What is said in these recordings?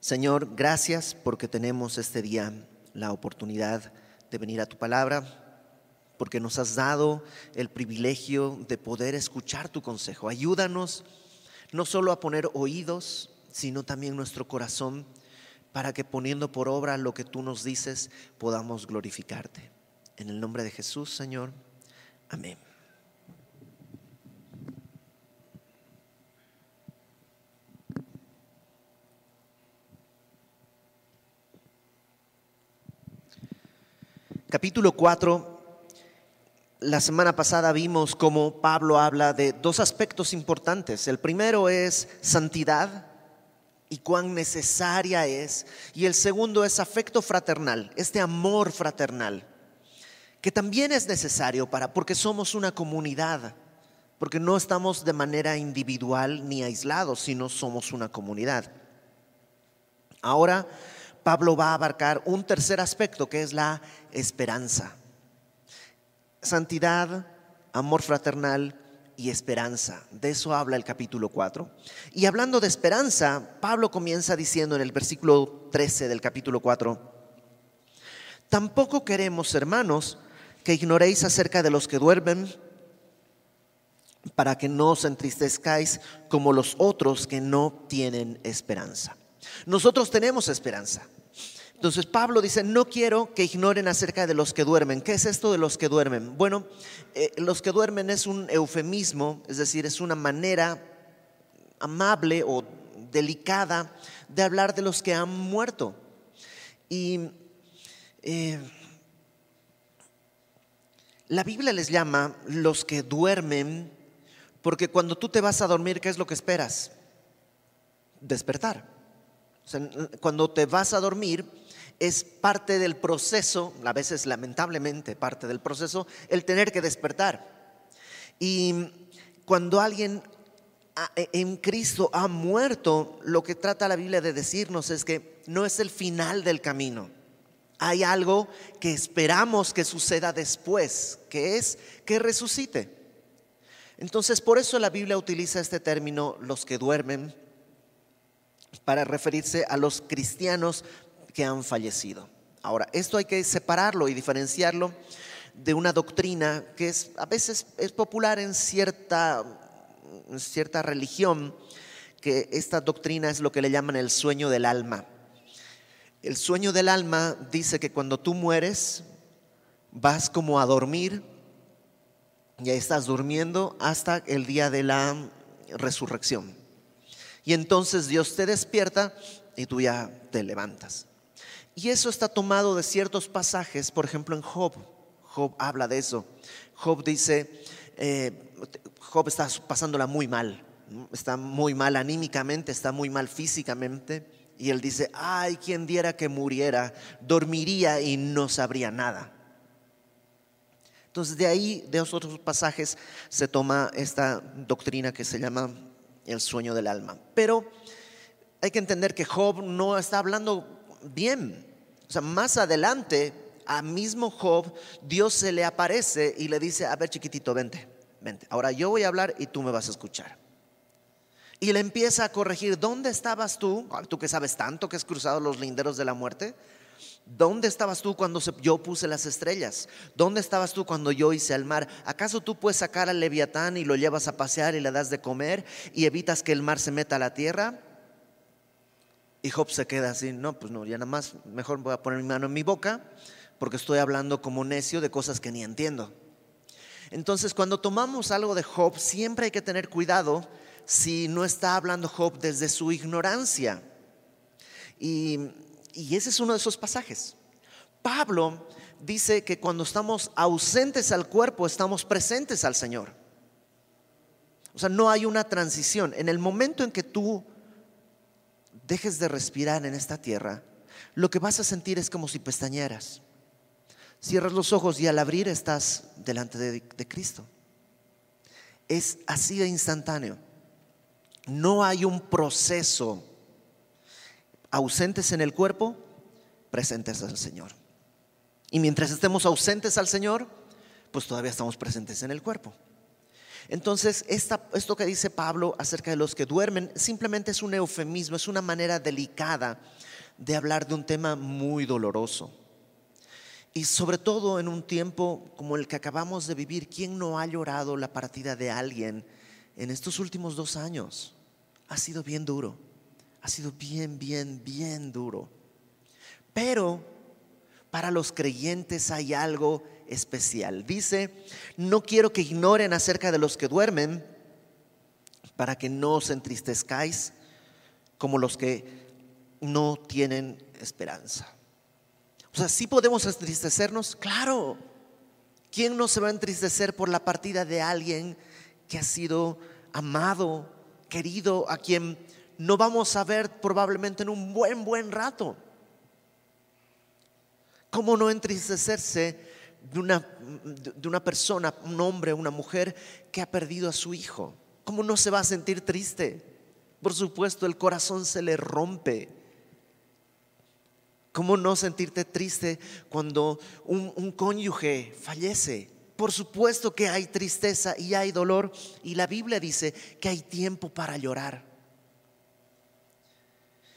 Señor, gracias porque tenemos este día la oportunidad de venir a tu palabra, porque nos has dado el privilegio de poder escuchar tu consejo. Ayúdanos no solo a poner oídos, sino también nuestro corazón, para que poniendo por obra lo que tú nos dices, podamos glorificarte. En el nombre de Jesús, Señor. Amén. Capítulo 4. La semana pasada vimos cómo Pablo habla de dos aspectos importantes. El primero es santidad y cuán necesaria es. Y el segundo es afecto fraternal, este amor fraternal, que también es necesario para, porque somos una comunidad, porque no estamos de manera individual ni aislados, sino somos una comunidad. Ahora Pablo va a abarcar un tercer aspecto que es la esperanza. Santidad, amor fraternal y esperanza. De eso habla el capítulo 4. Y hablando de esperanza, Pablo comienza diciendo en el versículo 13 del capítulo 4, tampoco queremos, hermanos, que ignoréis acerca de los que duermen, para que no os entristezcáis como los otros que no tienen esperanza. Nosotros tenemos esperanza. Entonces Pablo dice, no quiero que ignoren acerca de los que duermen. ¿Qué es esto de los que duermen? Bueno, eh, los que duermen es un eufemismo, es decir, es una manera amable o delicada de hablar de los que han muerto. Y eh, la Biblia les llama los que duermen, porque cuando tú te vas a dormir, ¿qué es lo que esperas? Despertar. cuando te vas a dormir, es parte del proceso, a veces lamentablemente parte del proceso, el tener que despertar. Y cuando alguien e, en Cristo ha muerto, lo que trata la Biblia de decirnos es que no es el final del camino. Hay algo que esperamos que suceda después, que es que resucite. Entonces, por eso la Biblia utiliza este término, los que duermen, para referirse a los cristianos que han fallecido. Ahora, esto hay que separarlo y diferenciarlo de una doctrina que es a veces es popular en cierta, en cierta religión, que esta doctrina es lo que le llaman el sueño del alma. El sueño del alma dice que cuando tú mueres, vas como a dormir, y ahí estás durmiendo hasta el día de la resurrección. Y entonces Dios te despierta y tú ya te levantas. Y eso está tomado de ciertos pasajes, por ejemplo en Job. Job habla de eso. Job dice, eh, Job está pasándola muy mal, está muy mal anímicamente, está muy mal físicamente. Y él dice, ay, quien diera que muriera, dormiría y no sabría nada. Entonces de ahí, de esos otros pasajes, se toma esta doctrina que se llama el sueño del alma. Pero hay que entender que Job no está hablando bien. O sea, más adelante, a mismo Job, Dios se le aparece y le dice, a ver chiquitito, vente, vente. Ahora yo voy a hablar y tú me vas a escuchar. Y le empieza a corregir, ¿dónde estabas tú? Tú que sabes tanto que has cruzado los linderos de la muerte. ¿Dónde estabas tú cuando yo puse las estrellas? ¿Dónde estabas tú cuando yo hice el mar? ¿Acaso tú puedes sacar al leviatán y lo llevas a pasear y le das de comer y evitas que el mar se meta a la tierra? Y Job se queda así, no, pues no, ya nada más, mejor voy a poner mi mano en mi boca porque estoy hablando como necio de cosas que ni entiendo. Entonces, cuando tomamos algo de Job, siempre hay que tener cuidado si no está hablando Job desde su ignorancia. Y, y ese es uno de esos pasajes. Pablo dice que cuando estamos ausentes al cuerpo, estamos presentes al Señor. O sea, no hay una transición. En el momento en que tú dejes de respirar en esta tierra, lo que vas a sentir es como si pestañeras. Cierras los ojos y al abrir estás delante de, de Cristo. Es así de instantáneo. No hay un proceso ausentes en el cuerpo, presentes al Señor. Y mientras estemos ausentes al Señor, pues todavía estamos presentes en el cuerpo. Entonces, esto que dice Pablo acerca de los que duermen simplemente es un eufemismo, es una manera delicada de hablar de un tema muy doloroso. Y sobre todo en un tiempo como el que acabamos de vivir, ¿quién no ha llorado la partida de alguien en estos últimos dos años? Ha sido bien duro, ha sido bien, bien, bien duro. Pero para los creyentes hay algo especial. Dice, no quiero que ignoren acerca de los que duermen, para que no os entristezcáis como los que no tienen esperanza. O sea, sí podemos entristecernos, claro. ¿Quién no se va a entristecer por la partida de alguien que ha sido amado, querido, a quien no vamos a ver probablemente en un buen, buen rato? ¿Cómo no entristecerse de una, de una persona, un hombre, una mujer que ha perdido a su hijo? ¿Cómo no se va a sentir triste? Por supuesto, el corazón se le rompe. ¿Cómo no sentirte triste cuando un, un, cónyuge fallece? Por supuesto que hay tristeza y hay dolor y la Biblia dice que hay tiempo para llorar.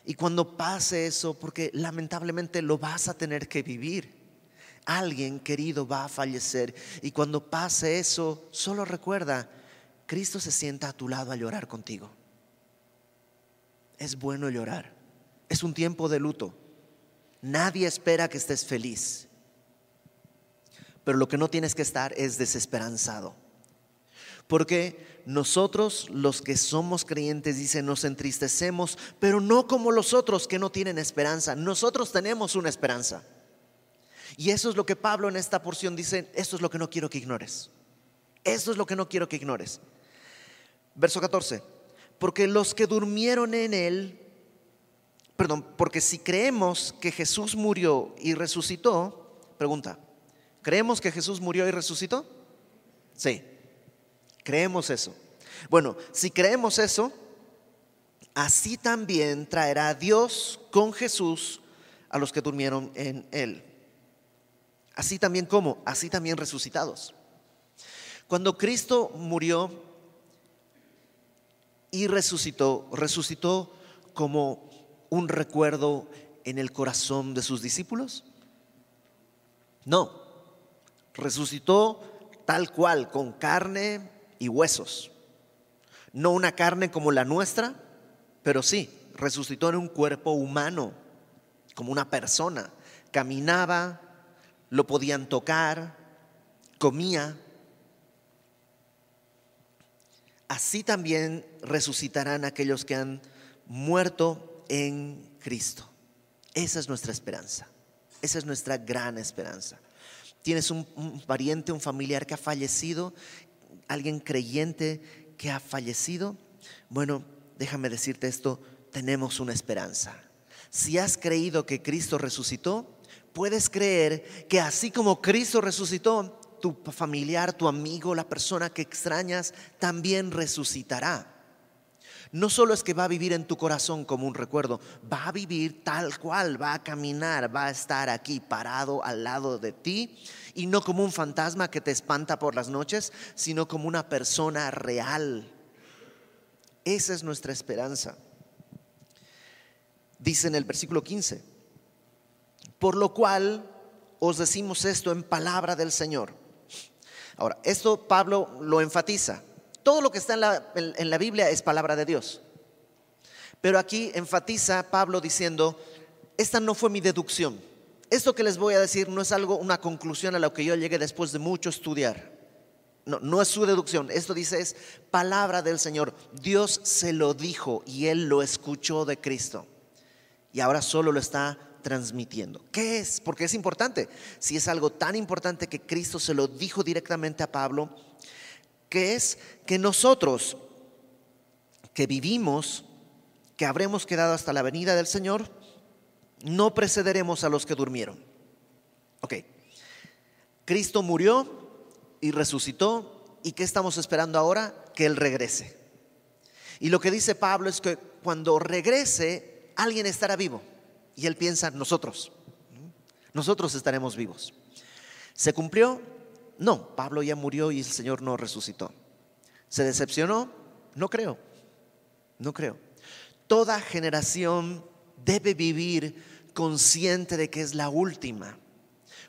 Y cuando pase eso, porque lamentablemente lo vas a tener que vivir, alguien querido va a fallecer. Y cuando pase eso, solo recuerda, Cristo se sienta a tu lado a llorar contigo. Es bueno llorar. Es un tiempo de luto. Nadie espera que estés feliz. Pero lo que no tienes que estar es desesperanzado. Porque nosotros los que somos creyentes, dice, nos entristecemos, pero no como los otros que no tienen esperanza. Nosotros tenemos una esperanza. Y eso es lo que Pablo en esta porción dice, esto es lo que no quiero que ignores. Esto es lo que no quiero que ignores. Verso 14, porque los que durmieron en él, perdón, porque si creemos que Jesús murió y resucitó, pregunta, ¿creemos que Jesús murió y resucitó? Sí. Creemos eso. Bueno, si creemos eso, así también traerá Dios con Jesús a los que durmieron en él. Así también como, así también resucitados. Cuando Cristo murió y resucitó, resucitó como un recuerdo en el corazón de sus discípulos. No, resucitó tal cual, con carne y huesos. No una carne como la nuestra, pero sí, resucitó en un cuerpo humano, como una persona. Caminaba, lo podían tocar, comía. Así también resucitarán aquellos que han muerto en Cristo. Esa es nuestra esperanza. Esa es nuestra gran esperanza. Tienes un, un, pariente, un familiar que ha fallecido alguien creyente que ha fallecido, bueno, déjame decirte esto, tenemos una esperanza. Si has creído que Cristo resucitó, puedes creer que así como Cristo resucitó, tu familiar, tu amigo, la persona que extrañas, también resucitará. No solo es que va a vivir en tu corazón como un recuerdo, va a vivir tal cual, va a caminar, va a estar aquí parado al lado de ti y no como un fantasma que te espanta por las noches, sino como una persona real. Esa es nuestra esperanza. Dice en el versículo 15, por lo cual os decimos esto en palabra del Señor. Ahora, esto Pablo lo enfatiza. Todo lo que está en la, la Biblia es palabra de Dios. Pero aquí enfatiza Pablo diciendo, esta no fue mi deducción. Esto que les voy a decir no es algo, una conclusión a lo que yo llegué después de mucho estudiar. No, no es su deducción. Esto dice es palabra del Señor. Dios se lo dijo y él lo escuchó de Cristo. Y ahora solo lo está transmitiendo. ¿Qué es? Porque es importante. Si es algo tan importante que Cristo se lo dijo directamente a Pablo, que es que nosotros que vivimos, que habremos quedado hasta la venida del Señor, no precederemos a los que durmieron. Ok, Cristo murió y resucitó, ¿y qué estamos esperando ahora? Que Él regrese. Y lo que dice Pablo es que cuando regrese, alguien estará vivo. Y Él piensa, nosotros, nosotros estaremos vivos. ¿Se cumplió? No, Pablo ya murió y el Señor no resucitó. ¿Se decepcionó? No creo, no creo. Toda generación debe vivir consciente de que es la última,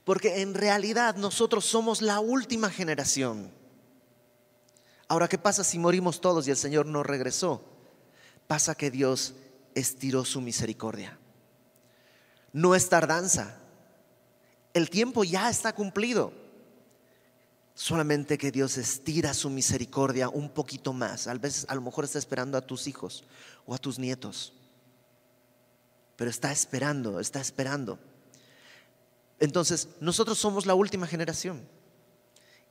porque en realidad nosotros somos la última generación. Ahora, ¿qué pasa si morimos todos y el Señor no regresó? Pasa que Dios estiró su misericordia. No es tardanza. El tiempo ya está cumplido. Solamente que Dios estira su misericordia un poquito más. A veces, a lo mejor está esperando a tus hijos o a tus nietos. Pero está esperando, está esperando. Entonces, nosotros somos la última generación.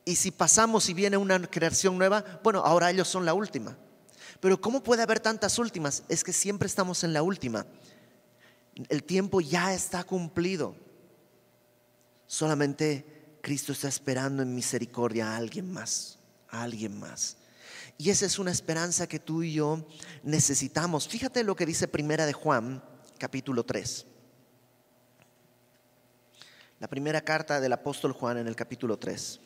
Y si pasamos y viene una creación nueva, bueno, ahora ellos son la última. Pero ¿cómo puede haber tantas últimas? Es que siempre estamos en la última. El tiempo ya está cumplido. Solamente Cristo está esperando en misericordia a alguien más, a alguien más. Y esa es una esperanza que tú y yo necesitamos. Fíjate lo que dice Primera de Juan, capítulo 3. La primera carta del apóstol Juan en el capítulo 3.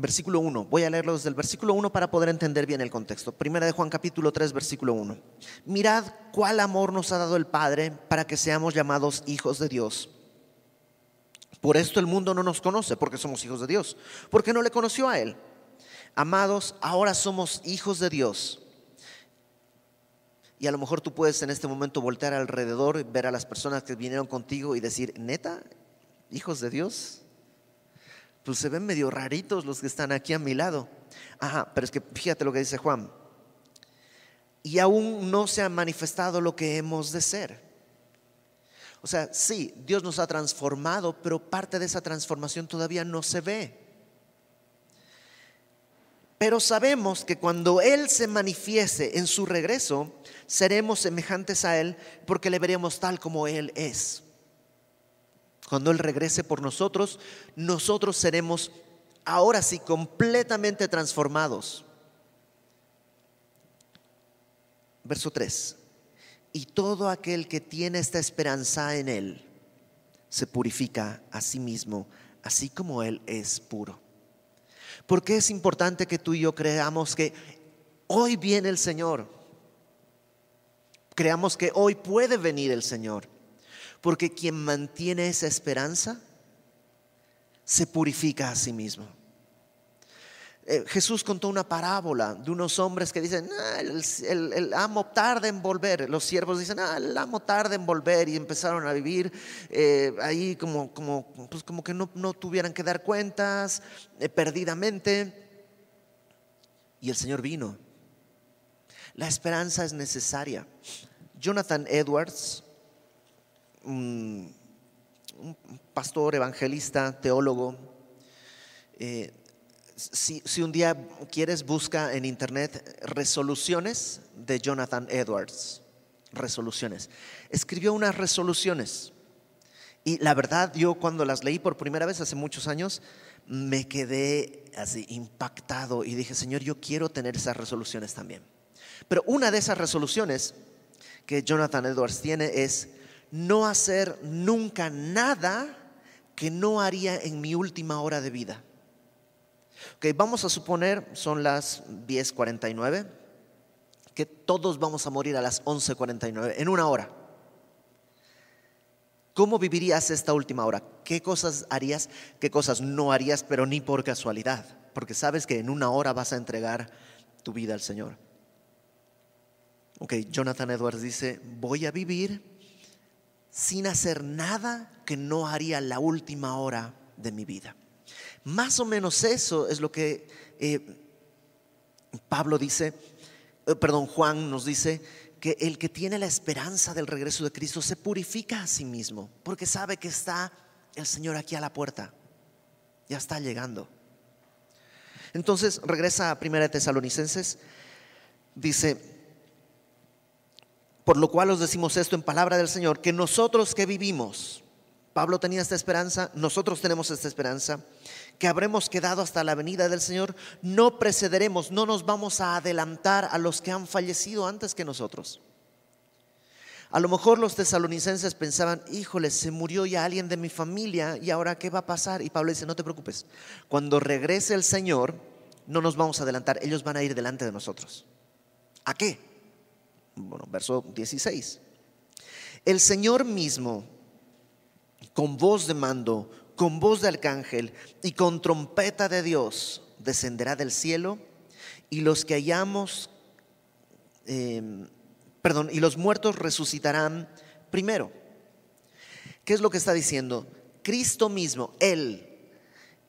Versículo 1. Voy a leerlo desde el versículo 1 para poder entender bien el contexto. Primera de Juan capítulo 3, versículo 1. Mirad cuál amor nos ha dado el Padre para que seamos llamados hijos de Dios. Por esto el mundo no nos conoce, porque somos hijos de Dios, porque no le conoció a Él. Amados, ahora somos hijos de Dios. Y a lo mejor tú puedes en este momento voltear alrededor, ver a las personas que vinieron contigo y decir, neta, hijos de Dios pues se ven medio raritos los que están aquí a mi lado. Ajá, pero es que fíjate lo que dice Juan. Y aún no se ha manifestado lo que hemos de ser. O sea, sí, Dios nos ha transformado, pero parte de esa transformación todavía no se ve. Pero sabemos que cuando Él se manifieste en su regreso, seremos semejantes a Él porque le veremos tal como Él es. Cuando Él regrese por nosotros, nosotros seremos ahora sí completamente transformados. Verso 3. Y todo aquel que tiene esta esperanza en Él se purifica a sí mismo, así como Él es puro. Porque es importante que tú y yo creamos que hoy viene el Señor. Creamos que hoy puede venir el Señor. Porque quien mantiene esa esperanza se purifica a sí mismo. Eh, Jesús contó una parábola de unos hombres que dicen, ah, el, amo tarda en volver. Los siervos dicen, ah, el amo tarda en volver y empezaron a vivir eh, ahí como, como, pues como que no, tuvieran que dar cuentas eh, perdidamente. Y el Señor vino. La esperanza es necesaria. Jonathan Edwards, un, pastor, evangelista, teólogo. Eh, si, un día quieres, busca en internet resoluciones de Jonathan Edwards. Resoluciones. Escribió unas resoluciones. Y la verdad, yo cuando las leí por primera vez hace muchos años, me quedé así impactado y dije, Señor, yo quiero tener esas resoluciones también. Pero una de esas resoluciones que Jonathan Edwards tiene es no hacer nunca nada que no haría en mi última hora de vida. Ok, vamos a suponer, son las 10.49, que todos vamos a morir a las 11.49, en una hora. ¿Cómo vivirías esta última hora? ¿Qué cosas harías? ¿Qué cosas no harías, pero ni por casualidad? Porque sabes que en una hora vas a entregar tu vida al Señor. Ok, Jonathan Edwards dice, voy a vivir sin hacer nada que no haría la última hora de mi vida. Más o menos eso es lo que eh, Pablo dice, eh, perdón, Juan nos dice, que el que tiene la esperanza del regreso de Cristo se purifica a sí mismo, porque sabe que está el Señor aquí a la puerta, ya está llegando. Entonces regresa a Primera de Tesalonicenses, dice, por lo cual os decimos esto en palabra del Señor, que nosotros que vivimos, Pablo tenía esta esperanza, nosotros tenemos esta esperanza, que habremos quedado hasta la venida del Señor, no precederemos, no nos vamos a adelantar a los que han fallecido antes que nosotros. A lo mejor los tesalonicenses pensaban, híjole, se murió ya alguien de mi familia y ahora qué va a pasar. Y Pablo dice, no te preocupes, cuando regrese el Señor, no nos vamos a adelantar, ellos van a ir delante de nosotros. ¿A qué? Bueno, verso 16. El Señor mismo, con voz de mando, con voz de arcángel y con trompeta de Dios, descenderá del cielo y los que hayamos, em, perdón, y los muertos resucitarán primero. ¿Qué es lo que está diciendo? Cristo mismo, Él.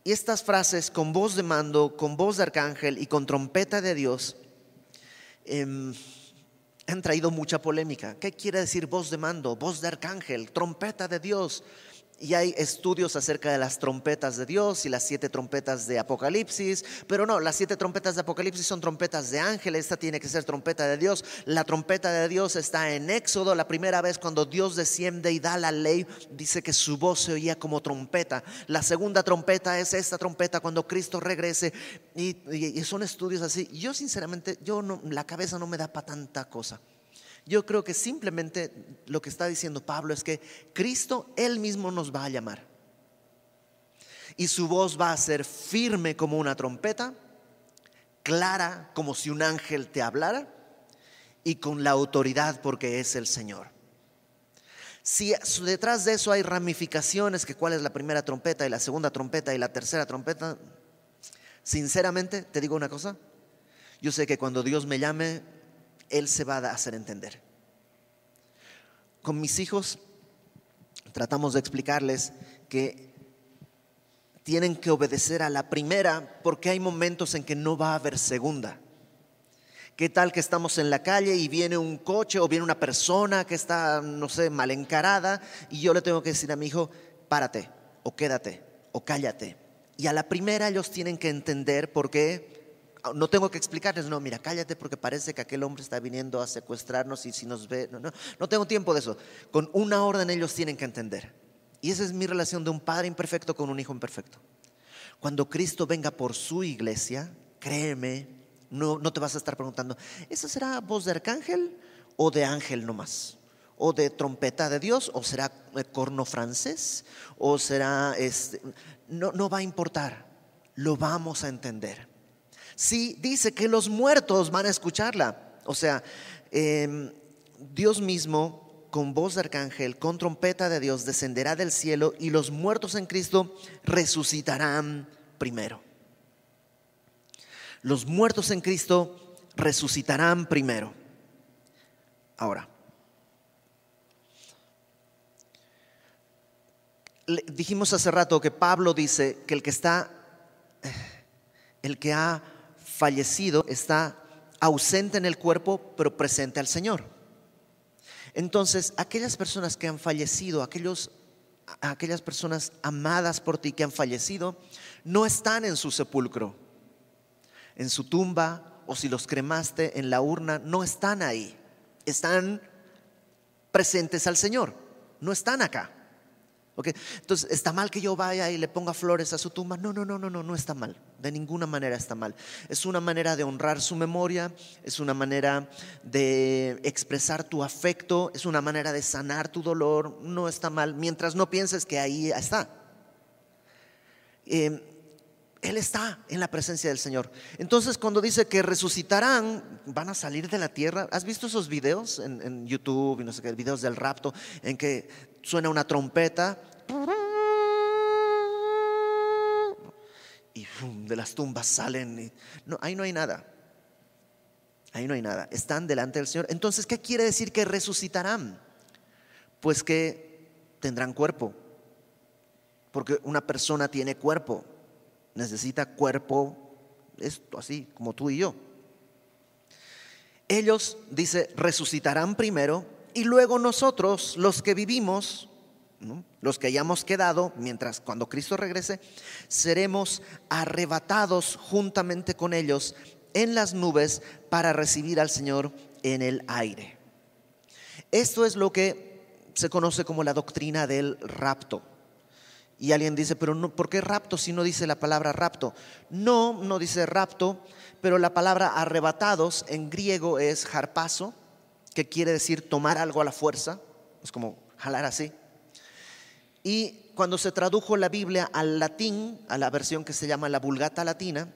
Y estas frases con voz de mando, con voz de arcángel y con trompeta de Dios, em, han traído mucha polémica. ¿Qué quiere decir voz de mando, voz de arcángel, trompeta de Dios? Y hay estudios acerca de las trompetas de Dios y las siete trompetas de Apocalipsis, pero no, las siete trompetas de Apocalipsis son trompetas de ángeles, esta tiene que ser trompeta de Dios. La trompeta de Dios está en Éxodo, la primera vez cuando Dios desciende y da la ley, dice que su voz se oía como trompeta. La segunda trompeta es esta trompeta cuando Cristo regrese y, son estudios así. Yo sinceramente, yo no, la cabeza no me da para tanta cosa. Yo creo que simplemente lo que está diciendo Pablo es que Cristo Él mismo nos va a llamar. Y su voz va a ser firme como una trompeta, clara como si un ángel te hablara y con la autoridad porque es el Señor. Si detrás de eso hay ramificaciones, que cuál es la primera trompeta y la segunda trompeta y la tercera trompeta, sinceramente te digo una cosa, yo sé que cuando Dios me llame, él se va a hacer entender. Con mis hijos tratamos de explicarles que tienen que obedecer a la primera porque hay momentos en que no va a haber segunda. ¿Qué tal que estamos en la calle y viene un coche o viene una persona que está, no sé, mal encarada y yo le tengo que decir a mi hijo, párate o quédate o cállate? Y a la primera ellos tienen que entender por qué no tengo que explicarles, no, mira, cállate porque parece que aquel hombre está viniendo a secuestrarnos y si nos ve, no, no, no tengo tiempo de eso. Con una orden ellos tienen que entender. Y esa es mi relación de un padre imperfecto con un hijo imperfecto. Cuando Cristo venga por su iglesia, créeme, no, no te vas a estar preguntando, ¿esa será voz de arcángel o de ángel nomás? ¿O de trompeta de Dios? ¿O será corno francés? ¿O será este? No, no va a importar, lo vamos a entender. Sí, dice que los muertos van a escucharla. O sea, em, Dios mismo, con voz de arcángel, con trompeta de Dios, descenderá del cielo y los muertos en Cristo resucitarán primero. Los muertos en Cristo resucitarán primero. Ahora, dijimos hace rato que Pablo dice que el que está, el que ha fallecido está ausente en el cuerpo, pero presente al Señor. Entonces, aquellas personas que han fallecido, aquellos, aquellas personas amadas por ti que han fallecido, no están en su sepulcro, en su tumba, o si los cremaste en la urna, no están ahí. Están presentes al Señor, no están acá. Entonces, ¿está mal que yo vaya y le ponga flores a su tumba? No, no, no, no, no, no está mal. De ninguna manera está mal. Es una manera de honrar su memoria, es una manera de expresar tu afecto, es una manera de sanar tu dolor. No está mal, mientras no pienses que ahí está. Em, él está en la presencia del Señor. Entonces, cuando dice que resucitarán, van a salir de la tierra. ¿Has visto esos videos en, YouTube y no sé qué, videos del rapto, en que suena una trompeta y de las tumbas salen. no, ahí no hay nada. Ahí no hay nada. Están delante del Señor. Entonces, ¿qué quiere decir que resucitarán? Pues que tendrán cuerpo. Porque una persona tiene cuerpo. Necesita cuerpo, esto así, como tú y yo. Ellos, dice, resucitarán primero y luego nosotros, los que vivimos, los que hayamos quedado, mientras cuando Cristo regrese, seremos arrebatados juntamente con ellos en las nubes para recibir al Señor en el aire. Esto es lo que se conoce como la doctrina del rapto. Y alguien dice, pero no, ¿por qué rapto si no dice la palabra rapto? No, no dice rapto, pero la palabra arrebatados en griego es harpazo que quiere decir tomar algo a la fuerza, es como jalar así. Y cuando se tradujo la Biblia al latín, a la versión que se llama la Vulgata Latina,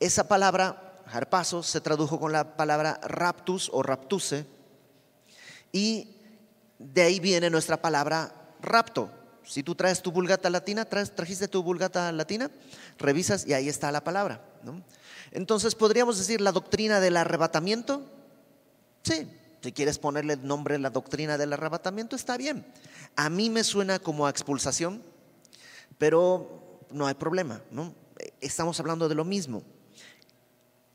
esa palabra, harpazo, se tradujo con la palabra raptus o raptuse, y de ahí viene nuestra palabra rapto. Si tú traes tu vulgata latina, trajiste tu vulgata latina, revisas y ahí está la palabra. Entonces, ¿podríamos decir la doctrina del arrebatamiento? Sí, si quieres ponerle el nombre la doctrina del arrebatamiento, está bien. A mí me suena como a expulsación, pero no hay problema, ¿no? Estamos hablando de lo mismo.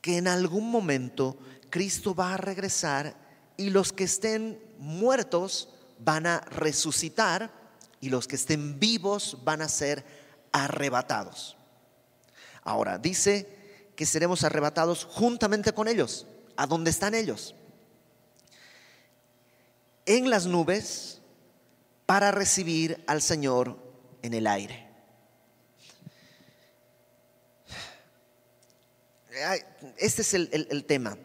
Que en algún momento Cristo va a regresar y los que estén muertos van a resucitar y los que estén vivos van a ser arrebatados. Ahora, dice que seremos arrebatados juntamente con ellos. ¿A dónde están ellos? En las nubes para recibir al Señor en el aire. Este es el, el tema.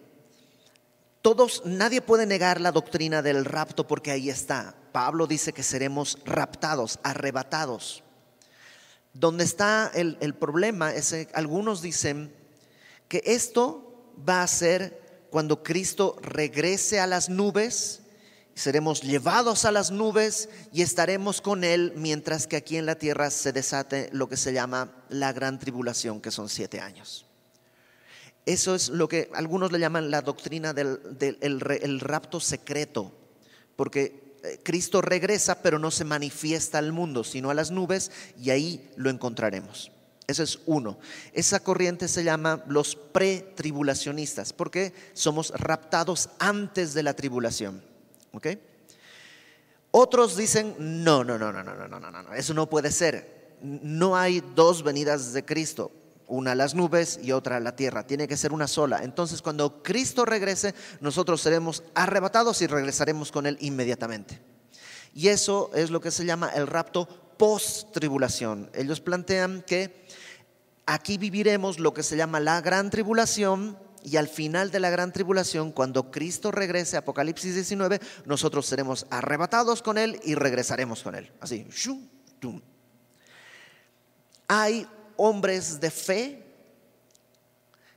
Todos, nadie puede negar la doctrina del rapto porque ahí está. Pablo dice que seremos raptados, arrebatados. Donde está el, problema es que algunos dicen que esto va a ser cuando Cristo regrese a las nubes, seremos llevados a las nubes y estaremos con Él mientras que aquí en la tierra se desate lo que se llama la gran tribulación, que son siete años. Eso es lo que algunos le llaman la doctrina del, el rapto secreto, porque eh, Cristo regresa pero no se manifiesta al mundo, sino a las nubes y ahí lo encontraremos. Ese es uno. Esa corriente se llama los pretribulacionistas, porque somos raptados antes de la tribulación. ¿Ok? Otros dicen, no, no, no, no, no, no, no, no, eso no puede ser. No hay dos venidas de Cristo una las nubes y otra la tierra. Tiene que ser una sola. Entonces cuando Cristo regrese, nosotros seremos arrebatados y regresaremos con Él inmediatamente. Y eso es lo que se llama el rapto post-tribulación. Ellos plantean que aquí viviremos lo que se llama la gran tribulación y al final de la gran tribulación, cuando Cristo regrese, Apocalipsis 19, nosotros seremos arrebatados con Él y regresaremos con Él. Así. Hay hombres de fe,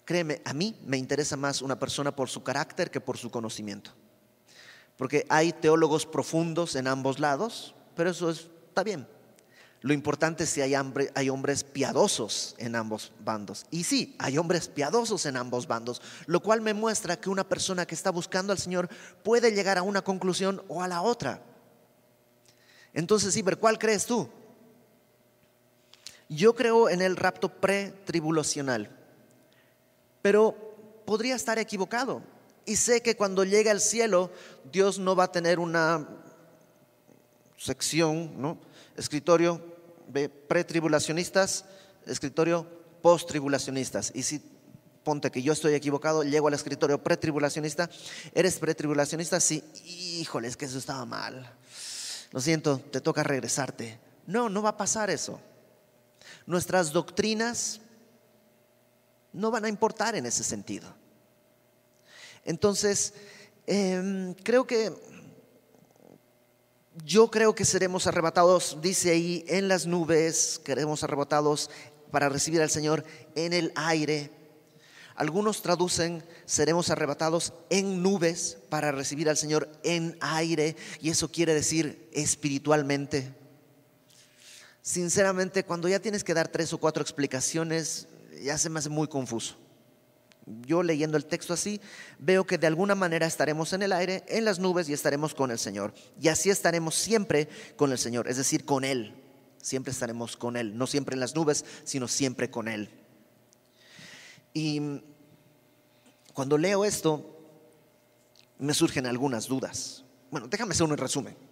créeme, a mí me interesa más una persona por su carácter que por su conocimiento. Porque hay teólogos profundos en ambos lados, pero eso está bien. Lo importante es si hay, hay, hombres piadosos en ambos bandos. Y sí, hay hombres piadosos en ambos bandos, lo cual me muestra que una persona que está buscando al Señor puede llegar a una conclusión o a la otra. Entonces, Iber, ¿cuál crees tú? Yo creo en el rapto pretribulacional, pero podría estar equivocado. Y sé que cuando llegue al cielo, Dios no va a tener una sección, ¿no? Escritorio de pretribulacionistas, escritorio posttribulacionistas. Y si ponte que yo estoy equivocado, llego al escritorio pretribulacionista, ¿eres pretribulacionista? Sí, híjole, que eso estaba mal. Lo siento, te toca regresarte. No, no va a pasar eso nuestras doctrinas no van a importar en ese sentido. Entonces, em, creo que yo creo que seremos arrebatados, dice ahí, en las nubes, seremos arrebatados para recibir al Señor en el aire. Algunos traducen, seremos arrebatados en nubes para recibir al Señor en aire, y eso quiere decir espiritualmente sinceramente, cuando ya tienes que dar tres o cuatro explicaciones, ya se me hace muy confuso. Yo leyendo el texto así, veo que de alguna manera estaremos en el aire, en las nubes y estaremos con el Señor. Y así estaremos siempre con el Señor, es decir, con Él. Siempre estaremos con Él, no siempre en las nubes, sino siempre con Él. Y cuando leo esto, me surgen algunas dudas. Bueno, déjame hacer un resumen.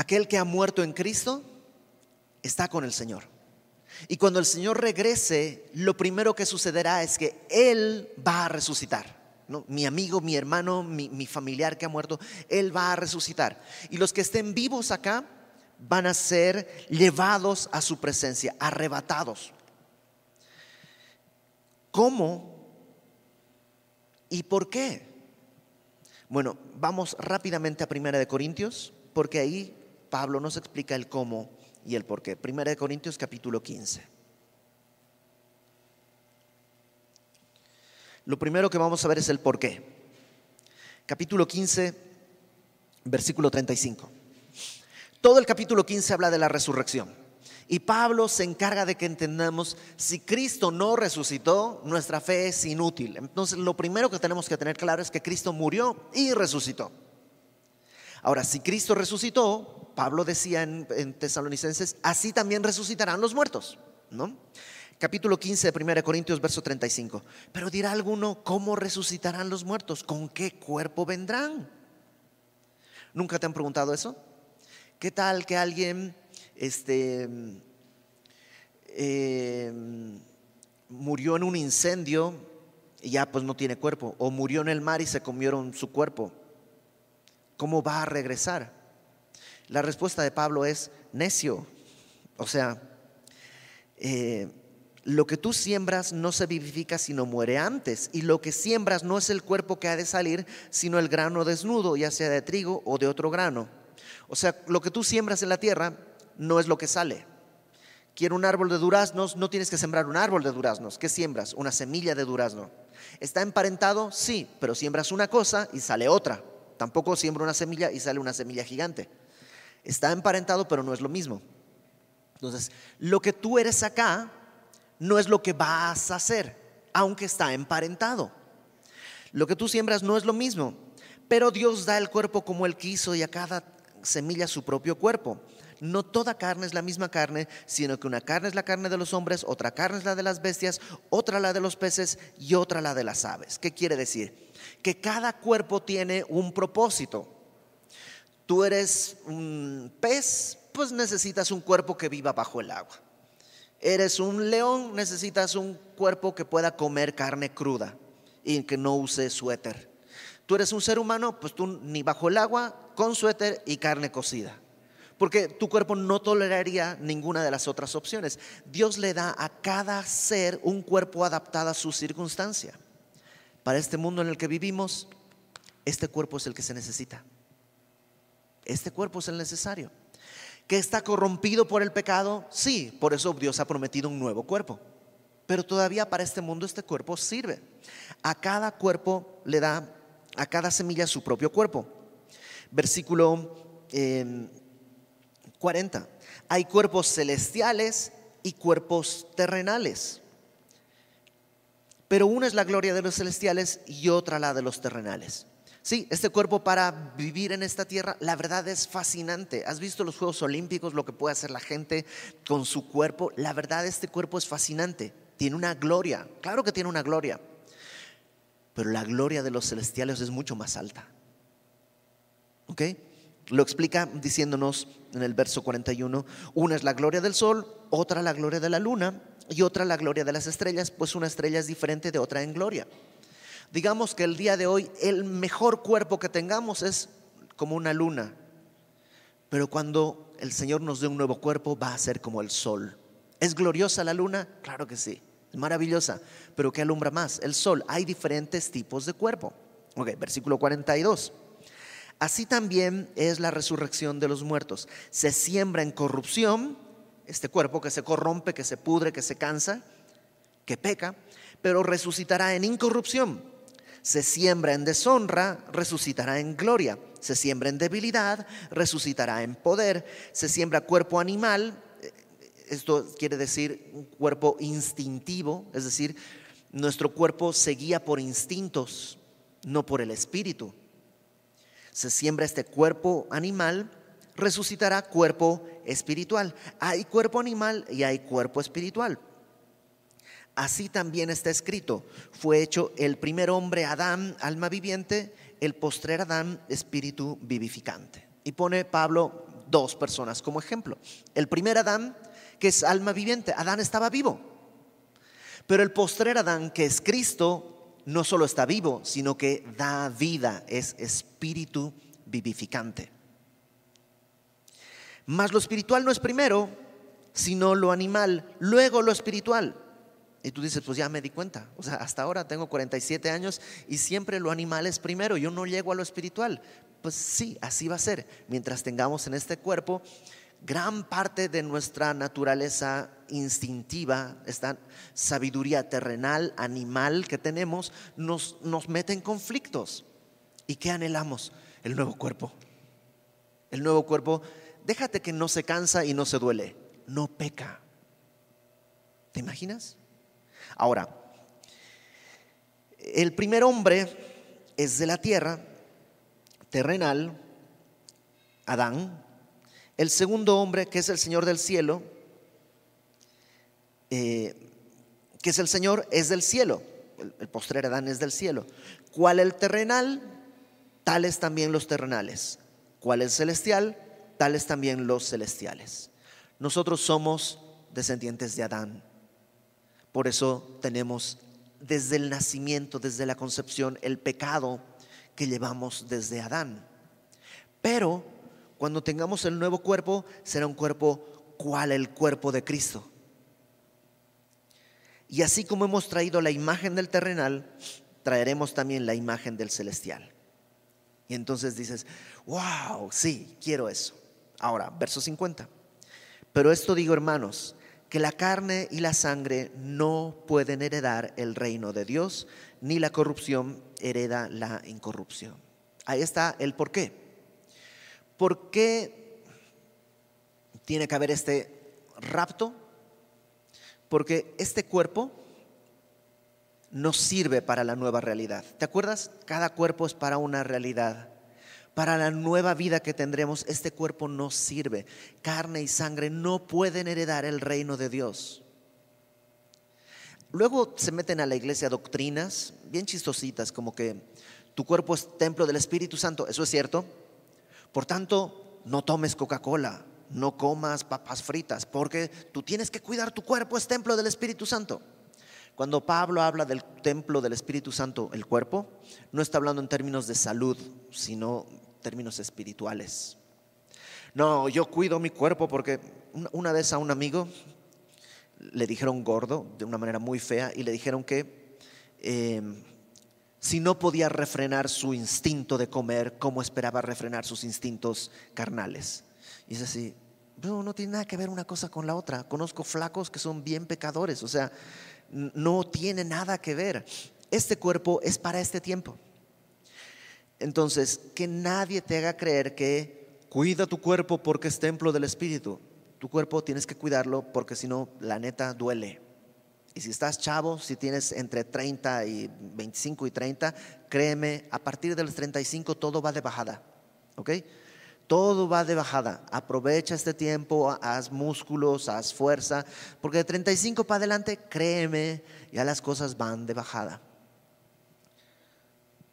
Aquel que ha muerto en Cristo está con el Señor. Y cuando el Señor regrese, lo primero que sucederá es que Él va a resucitar. Mi amigo, mi hermano, mi, mi familiar que ha muerto, Él va a resucitar. Y los que estén vivos acá van a ser llevados a su presencia, arrebatados. ¿Cómo ¿Y por qué? Bueno, vamos rápidamente a Primera de Corintios, porque ahí Pablo nos explica el cómo y el por qué. Primera de Corintios capítulo 15. Lo primero que vamos a ver es el por qué. Capítulo 15, versículo 35. Todo el capítulo 15 habla de la resurrección. Y Pablo se encarga de que entendamos, si Cristo no resucitó, nuestra fe es inútil. Entonces lo primero que tenemos que tener claro es que Cristo murió y resucitó. Ahora, si Cristo resucitó, Pablo decía en, Tesalonicenses, así también resucitarán los muertos. ¿no? Capítulo 15 de 1 Corintios, verso 35. Pero dirá alguno, ¿cómo resucitarán los muertos? ¿Con qué cuerpo vendrán? ¿Nunca te han preguntado eso? ¿Qué tal que alguien este, eh, murió en un incendio y ya pues no tiene cuerpo, o murió en el mar y se comieron su cuerpo. ¿Cómo va a regresar? La respuesta de Pablo es necio. O sea, eh, lo que tú siembras no se vivifica sino muere antes. Y lo que siembras no es el cuerpo que ha de salir, sino el grano desnudo, ya sea de trigo o de otro grano. O sea, lo que tú siembras en la tierra no es lo que sale. Quiero un árbol de duraznos, no tienes que sembrar un árbol de duraznos. ¿Qué siembras? Una semilla de durazno. ¿Está emparentado? Sí, pero siembras una cosa y sale otra. Tampoco siembra una semilla y sale una semilla gigante. Está emparentado, pero no es lo mismo. Entonces, lo que tú eres acá no es lo que vas a hacer, aunque está emparentado. Lo que tú siembras no es lo mismo, pero Dios da el cuerpo como Él quiso y a cada semilla su propio cuerpo no toda carne es la misma carne, sino que una carne es la carne de los hombres, otra carne es la de las bestias, otra la de los peces y otra la de las aves. ¿Qué quiere decir? Que cada cuerpo tiene un propósito. Tú eres un pez, pues necesitas un cuerpo que viva bajo el agua. Eres un león, necesitas un cuerpo que pueda comer carne cruda y que no use suéter. Tú eres un ser humano, pues tú ni bajo el agua, con suéter y carne cocida porque tu cuerpo no toleraría ninguna de las otras opciones. Dios le da a cada ser un cuerpo adaptado a su circunstancia. Para este mundo en el que vivimos, este cuerpo es el que se necesita. Este cuerpo es el necesario. ¿Que está corrompido por el pecado? Sí, por eso Dios ha prometido un nuevo cuerpo. Pero todavía para este mundo este cuerpo sirve. A cada cuerpo le da, a cada semilla su propio cuerpo. Versículo eh, 40. Hay cuerpos celestiales y cuerpos terrenales. Pero una es la gloria de los celestiales y otra la de los terrenales. Sí, este cuerpo para vivir en esta tierra, la verdad es fascinante. ¿Has visto los Juegos Olímpicos, lo que puede hacer la gente con su cuerpo? La verdad, este cuerpo es fascinante. Tiene una gloria, claro que tiene una gloria. Pero la gloria de los celestiales es mucho más alta. ¿Ok? Lo explica diciéndonos en el verso 41, una es la gloria del sol, otra la gloria de la luna y otra la gloria de las estrellas, pues una estrella es diferente de otra en gloria. Digamos que el día de hoy el mejor cuerpo que tengamos es como una luna, pero cuando el Señor nos dé un nuevo cuerpo va a ser como el sol. ¿Es gloriosa la luna? Claro que sí, es maravillosa, pero ¿qué alumbra más? El sol. Hay diferentes tipos de cuerpo. Ok, versículo 42. Así también es la resurrección de los muertos. Se siembra en corrupción, este cuerpo que se corrompe, que se pudre, que se cansa, que peca, pero resucitará en incorrupción. Se siembra en deshonra, resucitará en gloria. Se siembra en debilidad, resucitará en poder. Se siembra cuerpo animal, esto quiere decir un cuerpo instintivo, es decir, nuestro cuerpo se guía por instintos, no por el espíritu se siembra este cuerpo animal, resucitará cuerpo espiritual. Hay cuerpo animal y hay cuerpo espiritual. Así también está escrito, fue hecho el primer hombre Adán, alma viviente, el postrer Adán, espíritu vivificante. Y pone Pablo dos personas como ejemplo. El primer Adán, que es alma viviente, Adán estaba vivo. Pero el postrer Adán, que es Cristo, no solo está vivo, sino que da vida, es espíritu vivificante. Mas lo espiritual no es primero, sino lo animal, luego lo espiritual. Y tú dices, pues ya me di cuenta. O sea, hasta ahora tengo 47 años y siempre lo animal es primero. Yo no llego a lo espiritual. Pues sí, así va a ser. Mientras tengamos en este cuerpo gran parte de nuestra naturaleza instintiva, esta sabiduría terrenal, animal que tenemos, nos, nos mete en conflictos. ¿Y qué anhelamos? El nuevo cuerpo. El nuevo cuerpo, déjate que no se cansa y no se duele, no peca. ¿Te imaginas? Ahora, el primer hombre es de la tierra, terrenal, Adán. El segundo hombre, que es el Señor del cielo, eh, que es el Señor, es del cielo. El, el postrer Adán es del cielo. ¿Cuál el terrenal? Tales también los terrenales. ¿Cuál el celestial? Tales también los celestiales. Nosotros somos descendientes de Adán. Por eso tenemos desde el nacimiento, desde la concepción, el pecado que llevamos desde Adán. Pero cuando tengamos el nuevo cuerpo, será un cuerpo cual el cuerpo de Cristo. Y así como hemos traído la imagen del terrenal, traeremos también la imagen del celestial. Y entonces dices, wow, sí, quiero eso. Ahora, verso 50. Pero esto digo, hermanos, que la carne y la sangre no pueden heredar el reino de Dios, ni la corrupción hereda la incorrupción. Ahí está el por qué. ¿Por qué tiene que haber este rapto? Porque este cuerpo no sirve para la nueva realidad. ¿Te acuerdas? Cada cuerpo es para una realidad. Para la nueva vida que tendremos, este cuerpo no sirve. Carne y sangre no pueden heredar el reino de Dios. Luego se meten a la iglesia doctrinas bien chistositas, como que tu cuerpo es templo del Espíritu Santo. Eso es cierto. Por tanto, no tomes Coca-Cola, no comas papas fritas, porque tú tienes que cuidar tu cuerpo, es templo del Espíritu Santo. Cuando Pablo habla del templo del Espíritu Santo, el cuerpo, no está hablando en términos de salud, sino términos espirituales. No, yo cuido mi cuerpo porque una vez a un amigo le dijeron gordo de una manera muy fea y le dijeron que em, si no podía refrenar su instinto de comer, ¿cómo esperaba refrenar sus instintos carnales? Y es así, no, no tiene nada que ver una cosa con la otra. Conozco flacos que son bien pecadores, o sea, no tiene nada que ver. Este cuerpo es para este tiempo. Entonces, que nadie te haga creer que cuida tu cuerpo porque es templo del Espíritu. Tu cuerpo tienes que cuidarlo porque si no, la neta duele. Y si estás chavo, si tienes entre 30 y 25 y 30, créeme, a partir de los 35 todo va de bajada. ¿Ok? Todo va de bajada. Aprovecha este tiempo, haz músculos, haz fuerza, porque de 35 para adelante, créeme, ya las cosas van de bajada.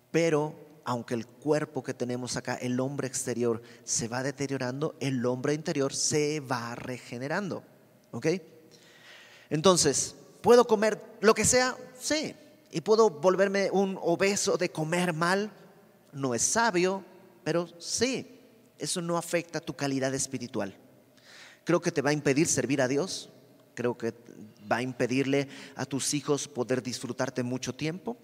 Pero aunque el cuerpo que tenemos acá, el hombre exterior, se va deteriorando, el hombre interior se va regenerando. ¿Ok? Entonces, ¿puedo comer lo que sea? Sí. ¿Y puedo volverme un obeso de comer mal? No es sabio, pero sí eso no afecta tu calidad espiritual. Creo que te va a impedir servir a Dios, creo que va a impedirle a tus hijos poder disfrutarte mucho tiempo,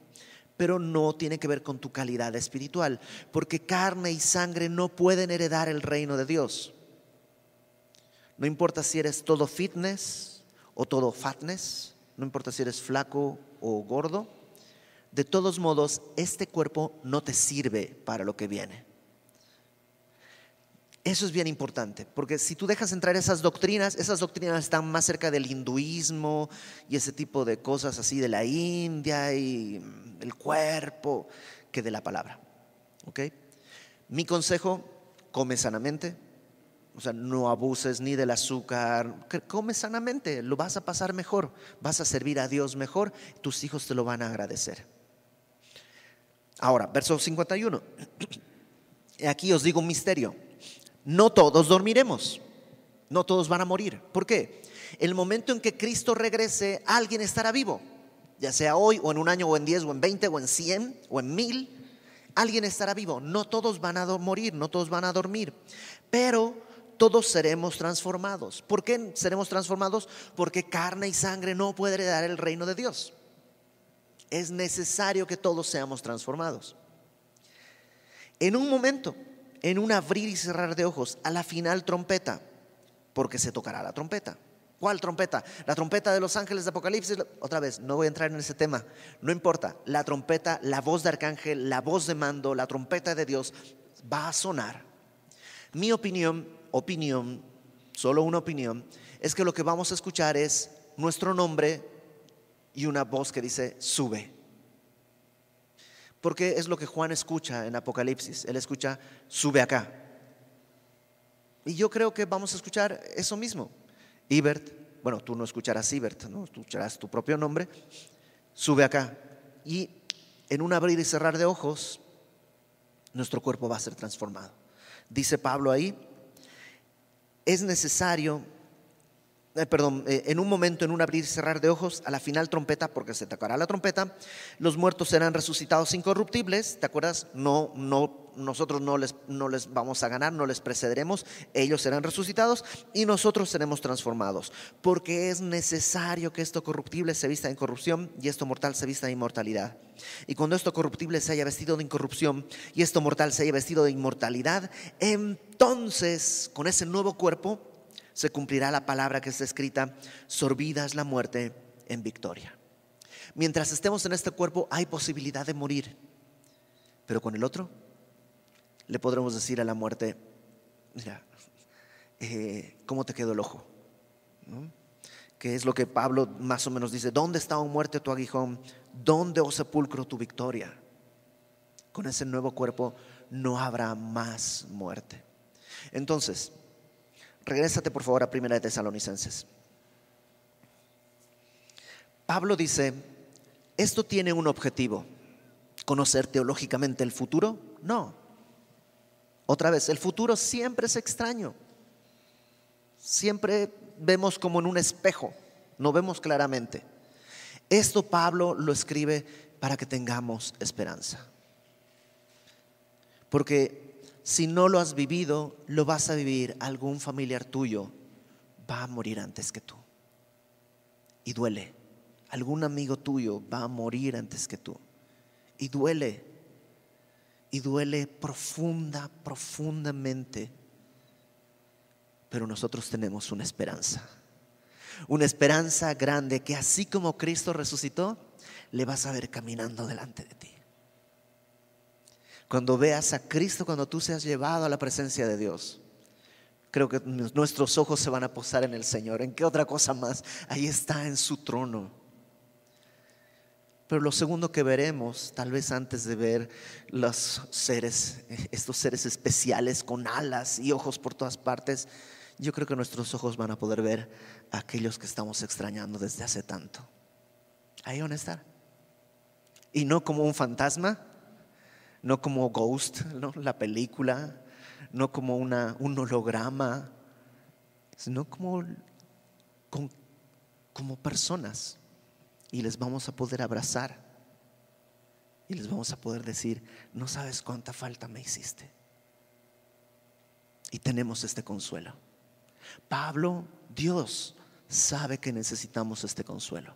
pero no tiene que ver con tu calidad espiritual, porque carne y sangre no pueden heredar el reino de Dios. No importa si eres todo fitness o todo fatness, no importa si eres flaco o gordo, de todos modos, este cuerpo no te sirve para lo que viene. Eso es bien importante, porque si tú dejas entrar esas doctrinas, esas doctrinas están más cerca del hinduismo y ese tipo de cosas así de la India y el cuerpo que de la palabra. ¿Ok? Mi consejo, come sanamente, o sea, no abuses ni del azúcar, come sanamente, lo vas a pasar mejor, vas a servir a Dios mejor, tus hijos te lo van a agradecer. Ahora, verso 51. Aquí os digo un misterio no todos dormiremos, no todos van a morir. ¿Por qué? El momento en que Cristo regrese, alguien estará vivo, ya sea hoy o en un año o en diez o en veinte o en cien o en mil, alguien estará vivo. No todos van a morir, no todos van a dormir, pero todos seremos transformados. ¿Por qué seremos transformados? Porque carne y sangre no puede heredar el reino de Dios. Es necesario que todos seamos transformados. En un momento, en un abrir y cerrar de ojos, a la final trompeta, porque se tocará la trompeta. ¿Cuál trompeta? La trompeta de los ángeles de Apocalipsis. Otra vez, no voy a entrar en ese tema. No importa. La trompeta, la voz de arcángel, la voz de mando, la trompeta de Dios va a sonar. Mi opinión, opinión, solo una opinión, es que lo que vamos a escuchar es nuestro nombre y una voz que dice, sube. Porque es lo que Juan escucha en Apocalipsis. Él escucha, sube acá. Y yo creo que vamos a escuchar eso mismo. Ibert, bueno, tú no escucharás Ibert, ¿no? escucharás tu propio nombre, sube acá. Y en un abrir y cerrar de ojos, nuestro cuerpo va a ser transformado. Dice Pablo ahí, es necesario, eh, perdón, eh, en un momento, en un abrir y cerrar de ojos, a la final trompeta, porque se tocará la trompeta, los muertos serán resucitados incorruptibles, ¿te acuerdas? No, no nosotros no les, no les vamos a ganar, no les precederemos, ellos serán resucitados y nosotros seremos transformados, porque es necesario que esto corruptible se vista en corrupción y esto mortal se vista en inmortalidad. Y cuando esto corruptible se haya vestido de incorrupción y esto mortal se haya vestido de inmortalidad, entonces con ese nuevo cuerpo se cumplirá la palabra que está escrita, sorbidas la muerte en victoria. Mientras estemos en este cuerpo hay posibilidad de morir, pero con el otro le podremos decir a la muerte, mira, eh, ¿cómo te quedó el ojo? Que es lo que Pablo más o menos dice, ¿dónde está, oh muerte, tu aguijón? ¿Dónde, oh sepulcro, tu victoria? Con ese nuevo cuerpo no habrá más muerte. Entonces, regrésate por favor a Primera de Tesalonicenses. Pablo dice, ¿esto tiene un objetivo? ¿Conocer teológicamente el futuro? No. Otra vez, el futuro siempre es extraño. Siempre vemos como en un espejo, no vemos claramente. Esto Pablo lo escribe para que tengamos esperanza. Porque si no lo has vivido, lo vas a vivir. Algún familiar tuyo va a morir antes que tú. Y duele. Algún amigo tuyo va a morir antes que tú. Y duele y duele profunda, profundamente. Pero nosotros tenemos una esperanza. Una esperanza grande que así como Cristo resucitó, le vas a ver caminando delante de ti. Cuando veas a Cristo, cuando tú seas llevado a la presencia de Dios, creo que nuestros ojos se van a posar en el Señor. ¿En qué otra cosa más? Ahí está en su trono pero lo segundo que veremos, tal vez antes de ver los seres, estos seres especiales con alas y ojos por todas partes, yo creo que nuestros ojos van a poder ver a aquellos que estamos extrañando desde hace tanto. Ahí van a estar. Y no como un fantasma, no como Ghost, ¿no? la película, no como una, un holograma, sino como, como personas y les vamos a poder abrazar y les vamos a poder decir, no sabes cuánta falta me hiciste. Y tenemos este consuelo. Pablo, Dios sabe que necesitamos este consuelo.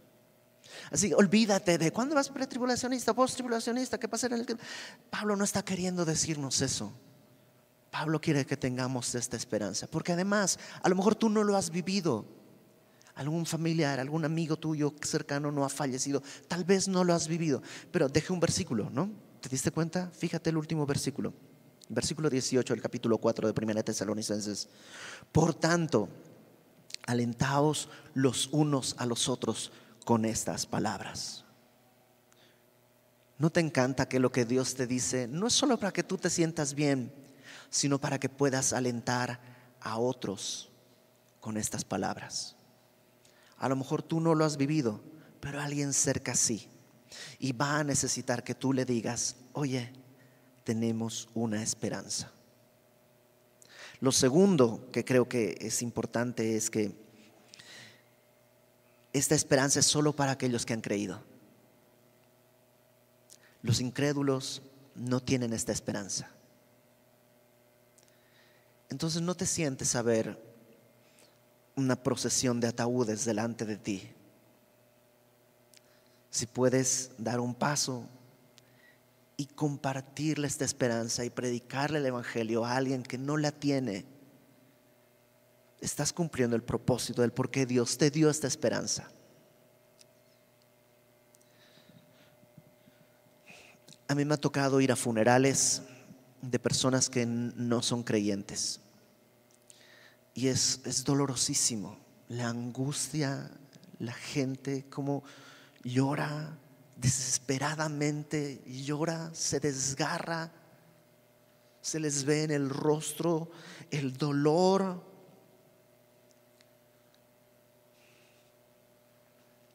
Así, olvídate de cuándo vas pre-tribulacionista, post-tribulacionista, qué pasa en el Pablo no está queriendo decirnos eso. Pablo quiere que tengamos esta esperanza, porque además, a lo mejor tú no lo has vivido, algún familiar, algún amigo tuyo cercano no ha fallecido, tal vez no lo has vivido, pero deje un versículo, ¿no? ¿Te diste cuenta? Fíjate el último versículo. Versículo 18 del capítulo 4 de 1 Tesalonicenses. Por tanto, alentaos los unos a los otros con estas palabras. ¿No te encanta que lo que Dios te dice no es solo para que tú te sientas bien, sino para que puedas alentar a otros con estas palabras? A lo mejor tú no lo has vivido, pero alguien cerca sí. Y va a necesitar que tú le digas, oye, tenemos una esperanza. Lo segundo que creo que es importante es que esta esperanza es solo para aquellos que han creído. Los incrédulos no tienen esta esperanza. entonces no te sientes a ver una procesión de ataúdes delante de ti. Si puedes dar un paso y compartirle esta esperanza y predicarle el Evangelio a alguien que no la tiene, estás cumpliendo el propósito del por qué Dios te dio esta esperanza. A mí me ha tocado ir a funerales de personas que no son creyentes. Y es, es dolorosísimo. La angustia, la gente, como llora desesperadamente, llora, se desgarra, se les ve en el rostro el dolor.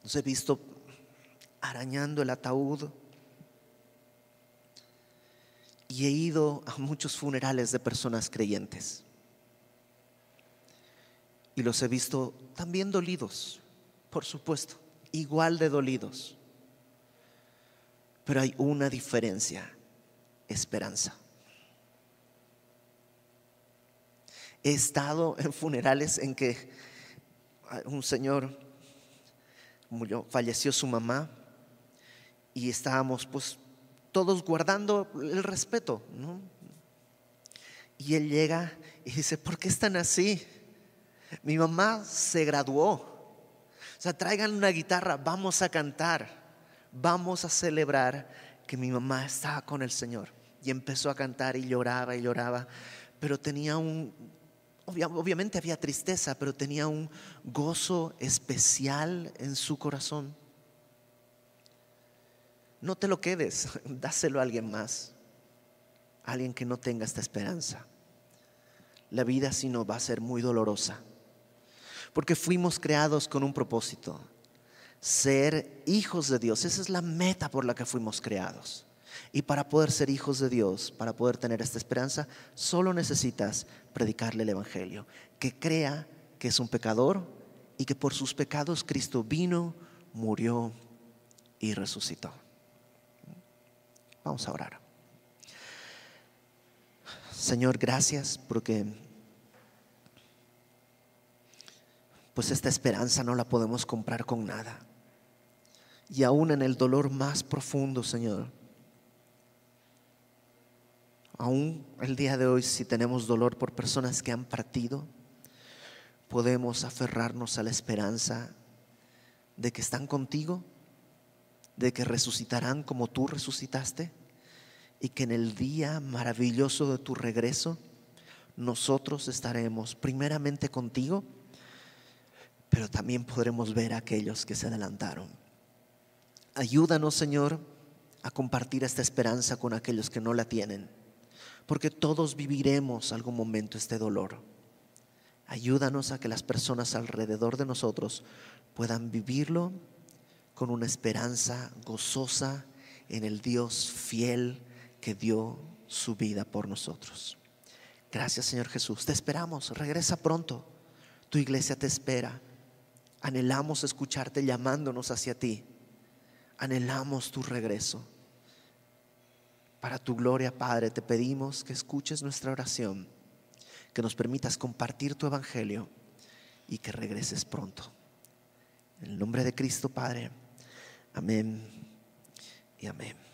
Los he visto arañando el ataúd y he ido a muchos funerales de personas creyentes. Y los he visto también dolidos, por supuesto, igual de dolidos. Pero hay una diferencia, esperanza. He estado en funerales en que un señor murió, falleció su mamá y estábamos pues todos guardando el respeto. Y él llega y dice, ¿por qué están así? Mi mamá se graduó. O sea, traigan una guitarra, vamos a cantar, vamos a celebrar que mi mamá estaba con el Señor. Y empezó a cantar y lloraba y lloraba, pero tenía un, obviamente había tristeza, pero tenía un gozo especial en su corazón. No te lo quedes, dáselo a alguien más, alguien que no tenga esta esperanza. La vida si no va a ser muy dolorosa, porque fuimos creados con un propósito, ser hijos de Dios. Esa es la meta por la que fuimos creados. Y para poder ser hijos de Dios, para poder tener esta esperanza, solo necesitas predicarle el Evangelio, que crea que es un pecador y que por sus pecados Cristo vino, murió y resucitó. Vamos a orar. Señor, gracias porque pues esta esperanza no la podemos comprar con nada. Y aún en el dolor más profundo, Señor, aún el día de hoy si tenemos dolor por personas que han partido, podemos aferrarnos a la esperanza de que están contigo de que resucitarán como tú resucitaste y que en el día maravilloso de tu regreso nosotros estaremos primeramente contigo, pero también podremos ver a aquellos que se adelantaron. Ayúdanos, Señor, a compartir esta esperanza con aquellos que no la tienen, porque todos viviremos algún momento este dolor. Ayúdanos a que las personas alrededor de nosotros puedan vivirlo con una esperanza gozosa en el Dios fiel que dio su vida por nosotros. Gracias Señor Jesús. Te esperamos. Regresa pronto. Tu iglesia te espera. Anhelamos escucharte llamándonos hacia ti. Anhelamos tu regreso. Para tu gloria, Padre, te pedimos que escuches nuestra oración, que nos permitas compartir tu evangelio y que regreses pronto. En el nombre de Cristo, Padre. Amén y amén.